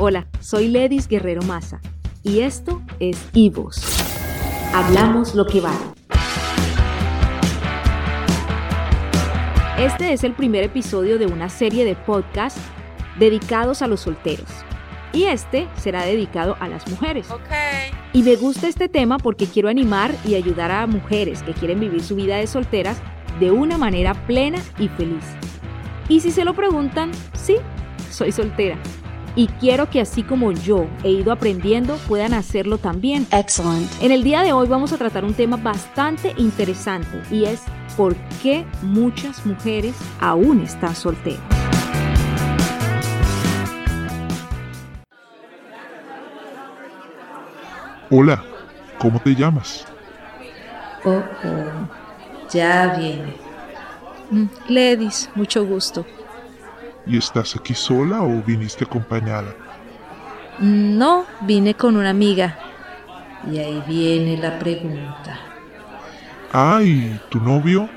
Hola, soy Ledis Guerrero Maza y esto es Ivos. Hablamos lo que vale. Este es el primer episodio de una serie de podcasts dedicados a los solteros. Y este será dedicado a las mujeres. Y me gusta este tema porque quiero animar y ayudar a mujeres que quieren vivir su vida de solteras de una manera plena y feliz. Y si se lo preguntan, sí, soy soltera. Y quiero que así como yo he ido aprendiendo, puedan hacerlo también. Excellent. En el día de hoy vamos a tratar un tema bastante interesante y es por qué muchas mujeres aún están solteras. Hola, ¿cómo te llamas? Oh, oh, ya viene. Mm, Ledis, mucho gusto. ¿Y estás aquí sola o viniste acompañada? No, vine con una amiga. Y ahí viene la pregunta. Ay, ¿tu novio?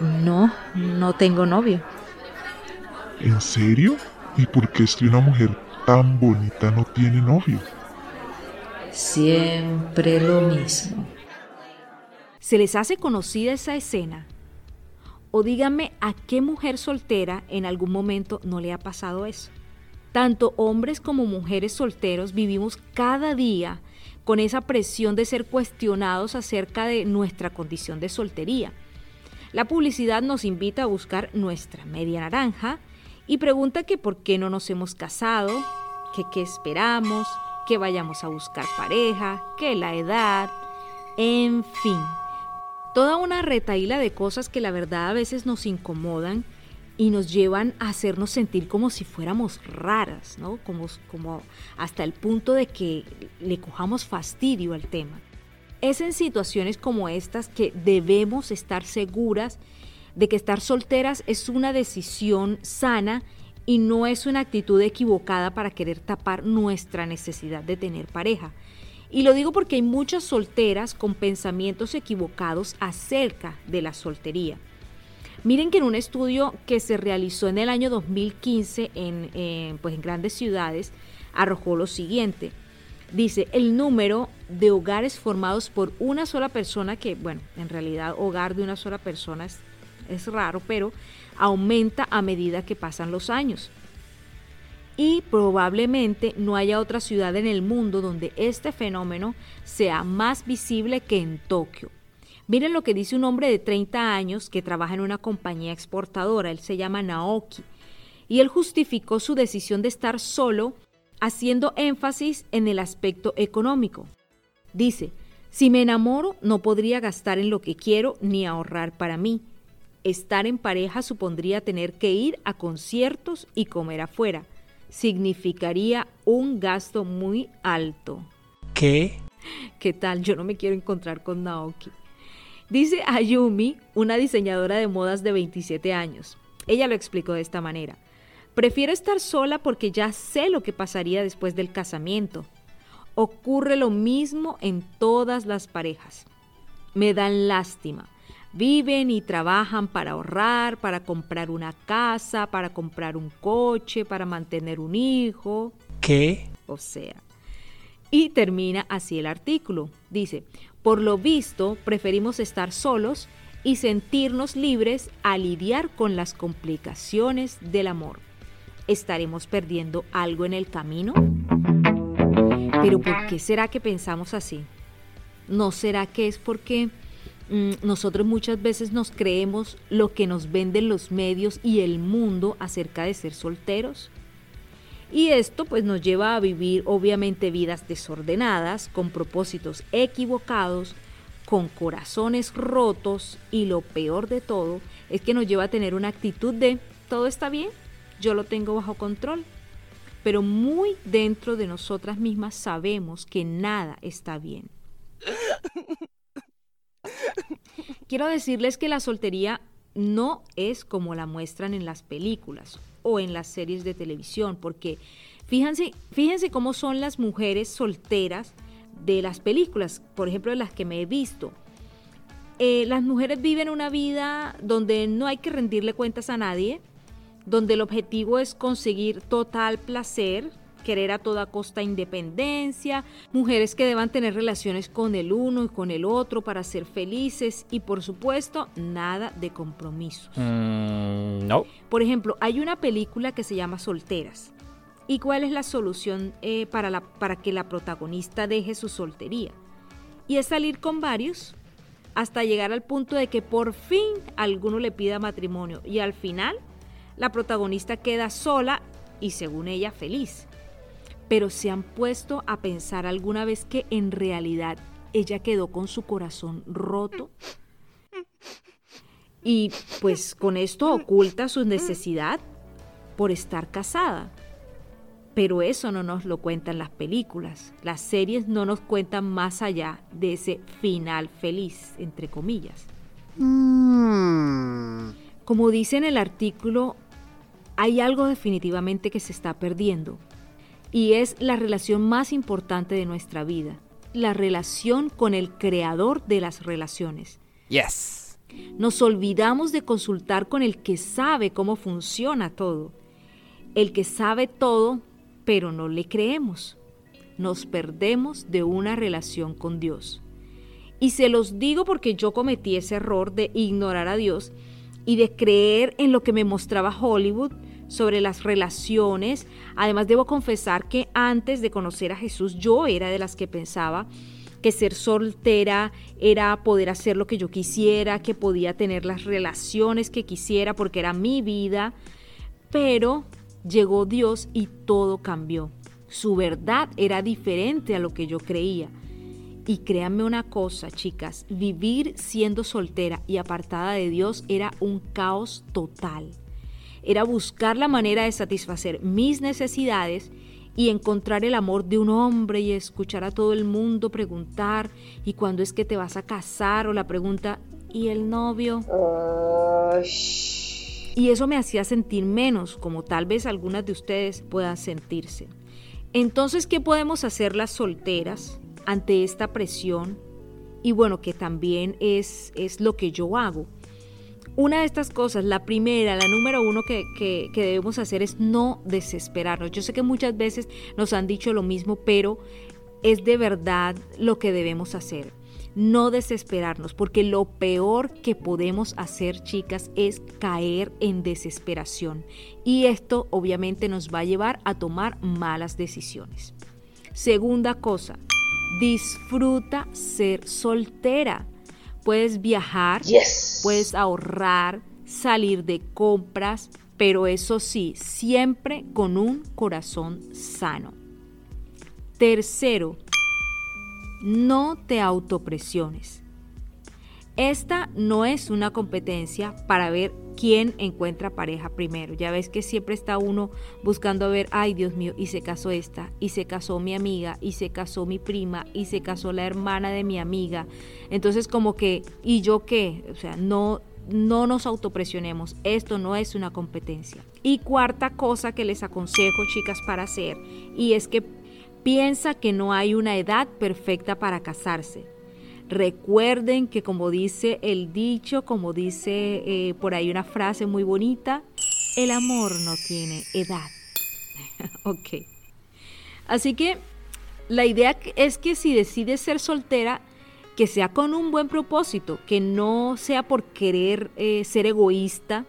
No, no tengo novio. ¿En serio? ¿Y por qué es que una mujer tan bonita no tiene novio? Siempre lo mismo. ¿Se les hace conocida esa escena? O díganme a qué mujer soltera en algún momento no le ha pasado eso. Tanto hombres como mujeres solteros vivimos cada día con esa presión de ser cuestionados acerca de nuestra condición de soltería. La publicidad nos invita a buscar nuestra media naranja y pregunta que por qué no nos hemos casado, que qué esperamos, que vayamos a buscar pareja, que la edad, en fin. Toda una retaíla de cosas que la verdad a veces nos incomodan y nos llevan a hacernos sentir como si fuéramos raras, ¿no? Como, como hasta el punto de que le cojamos fastidio al tema. Es en situaciones como estas que debemos estar seguras de que estar solteras es una decisión sana y no es una actitud equivocada para querer tapar nuestra necesidad de tener pareja. Y lo digo porque hay muchas solteras con pensamientos equivocados acerca de la soltería. Miren que en un estudio que se realizó en el año 2015 en, pues en grandes ciudades arrojó lo siguiente. Dice, el número de hogares formados por una sola persona, que bueno, en realidad hogar de una sola persona es, es raro, pero aumenta a medida que pasan los años y probablemente no haya otra ciudad en el mundo donde este fenómeno sea más visible que en Tokio. Miren lo que dice un hombre de 30 años que trabaja en una compañía exportadora, él se llama Naoki, y él justificó su decisión de estar solo haciendo énfasis en el aspecto económico. Dice, si me enamoro no podría gastar en lo que quiero ni ahorrar para mí. Estar en pareja supondría tener que ir a conciertos y comer afuera significaría un gasto muy alto. ¿Qué? ¿Qué tal? Yo no me quiero encontrar con Naoki. Dice Ayumi, una diseñadora de modas de 27 años. Ella lo explicó de esta manera. Prefiero estar sola porque ya sé lo que pasaría después del casamiento. Ocurre lo mismo en todas las parejas. Me dan lástima viven y trabajan para ahorrar, para comprar una casa, para comprar un coche, para mantener un hijo. ¿Qué? O sea. Y termina así el artículo. Dice, por lo visto, preferimos estar solos y sentirnos libres a lidiar con las complicaciones del amor. ¿Estaremos perdiendo algo en el camino? Pero ¿por qué será que pensamos así? ¿No será que es porque nosotros muchas veces nos creemos lo que nos venden los medios y el mundo acerca de ser solteros. Y esto pues nos lleva a vivir obviamente vidas desordenadas, con propósitos equivocados, con corazones rotos y lo peor de todo es que nos lleva a tener una actitud de todo está bien, yo lo tengo bajo control. Pero muy dentro de nosotras mismas sabemos que nada está bien. Quiero decirles que la soltería no es como la muestran en las películas o en las series de televisión, porque fíjense, fíjense cómo son las mujeres solteras de las películas, por ejemplo, de las que me he visto. Eh, las mujeres viven una vida donde no hay que rendirle cuentas a nadie, donde el objetivo es conseguir total placer, querer a toda costa independencia, mujeres que deban tener relaciones con el uno y con el otro para ser felices y por supuesto nada de compromisos. Mm, no. Por ejemplo, hay una película que se llama Solteras. ¿Y cuál es la solución eh, para, la, para que la protagonista deje su soltería? Y es salir con varios hasta llegar al punto de que por fin alguno le pida matrimonio y al final la protagonista queda sola y según ella feliz. Pero se han puesto a pensar alguna vez que en realidad ella quedó con su corazón roto y pues con esto oculta su necesidad por estar casada. Pero eso no nos lo cuentan las películas. Las series no nos cuentan más allá de ese final feliz, entre comillas. Como dice en el artículo, hay algo definitivamente que se está perdiendo. Y es la relación más importante de nuestra vida. La relación con el creador de las relaciones. Yes. Nos olvidamos de consultar con el que sabe cómo funciona todo. El que sabe todo pero no le creemos. Nos perdemos de una relación con Dios. Y se los digo porque yo cometí ese error de ignorar a Dios y de creer en lo que me mostraba Hollywood sobre las relaciones. Además debo confesar que antes de conocer a Jesús yo era de las que pensaba que ser soltera era poder hacer lo que yo quisiera, que podía tener las relaciones que quisiera porque era mi vida. Pero llegó Dios y todo cambió. Su verdad era diferente a lo que yo creía. Y créanme una cosa, chicas, vivir siendo soltera y apartada de Dios era un caos total. Era buscar la manera de satisfacer mis necesidades y encontrar el amor de un hombre y escuchar a todo el mundo preguntar, ¿y cuándo es que te vas a casar? O la pregunta, ¿y el novio? y eso me hacía sentir menos, como tal vez algunas de ustedes puedan sentirse. Entonces, ¿qué podemos hacer las solteras ante esta presión? Y bueno, que también es, es lo que yo hago. Una de estas cosas, la primera, la número uno que, que, debemos hacer es no desesperarnos. Yo sé que muchas veces nos han dicho lo mismo, pero es de verdad lo que debemos hacer no desesperarnos, porque lo peor que podemos hacer, chicas, es caer en desesperación. Y esto obviamente nos va a llevar a tomar malas decisiones. Segunda cosa, disfruta ser soltera. Puedes viajar, puedes ahorrar, salir de compras, pero eso sí, siempre con un corazón sano. Tercero, no te autopresiones. Esta no es una competencia para ver quién encuentra pareja primero. Ya ves que siempre está uno buscando ver, ay Dios mío, y se casó esta, y se casó mi amiga, y se casó mi prima, y se casó la hermana de mi amiga. Entonces como que, ¿y yo qué? O sea, no, no nos autopresionemos. Esto no es una competencia. Y cuarta cosa que les aconsejo, chicas, para hacer, y es que piensa que no hay una edad perfecta para casarse. Recuerden que como dice el dicho, como dice eh, por ahí una frase muy bonita, el amor no tiene edad. ok. Así que la idea es que si decides ser soltera, que sea con un buen propósito, que no sea por querer eh, ser egoísta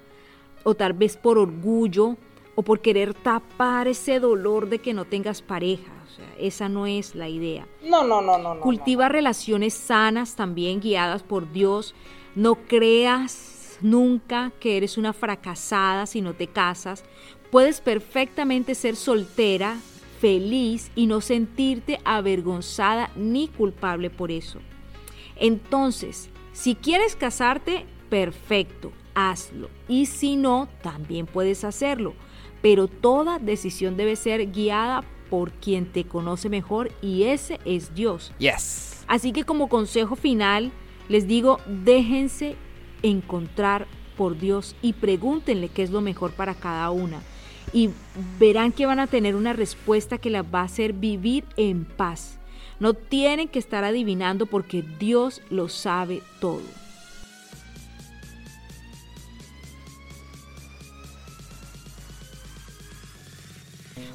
o tal vez por orgullo o por querer tapar ese dolor de que no tengas pareja esa no es la idea. No, no, no, no. Cultiva relaciones sanas también guiadas por Dios. No creas nunca que eres una fracasada si no te casas. Puedes perfectamente ser soltera, feliz y no sentirte avergonzada ni culpable por eso. Entonces, si quieres casarte, perfecto, hazlo. Y si no, también puedes hacerlo. Pero toda decisión debe ser guiada por quien te conoce mejor y ese es Dios. Yes. Así que como consejo final, les digo, déjense encontrar por Dios y pregúntenle qué es lo mejor para cada una. Y verán que van a tener una respuesta que las va a hacer vivir en paz. No tienen que estar adivinando porque Dios lo sabe todo.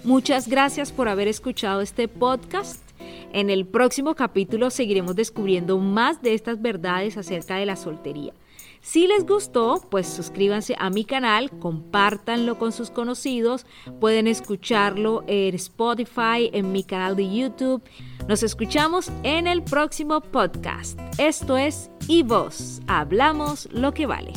Muchas gracias por haber escuchado este podcast. En el próximo capítulo seguiremos descubriendo más de estas verdades acerca de la soltería. Si les gustó, pues suscríbanse a mi canal, compártanlo con sus conocidos, pueden escucharlo en Spotify, en mi canal de YouTube. Nos escuchamos en el próximo podcast. Esto es Y Vos, hablamos lo que vale.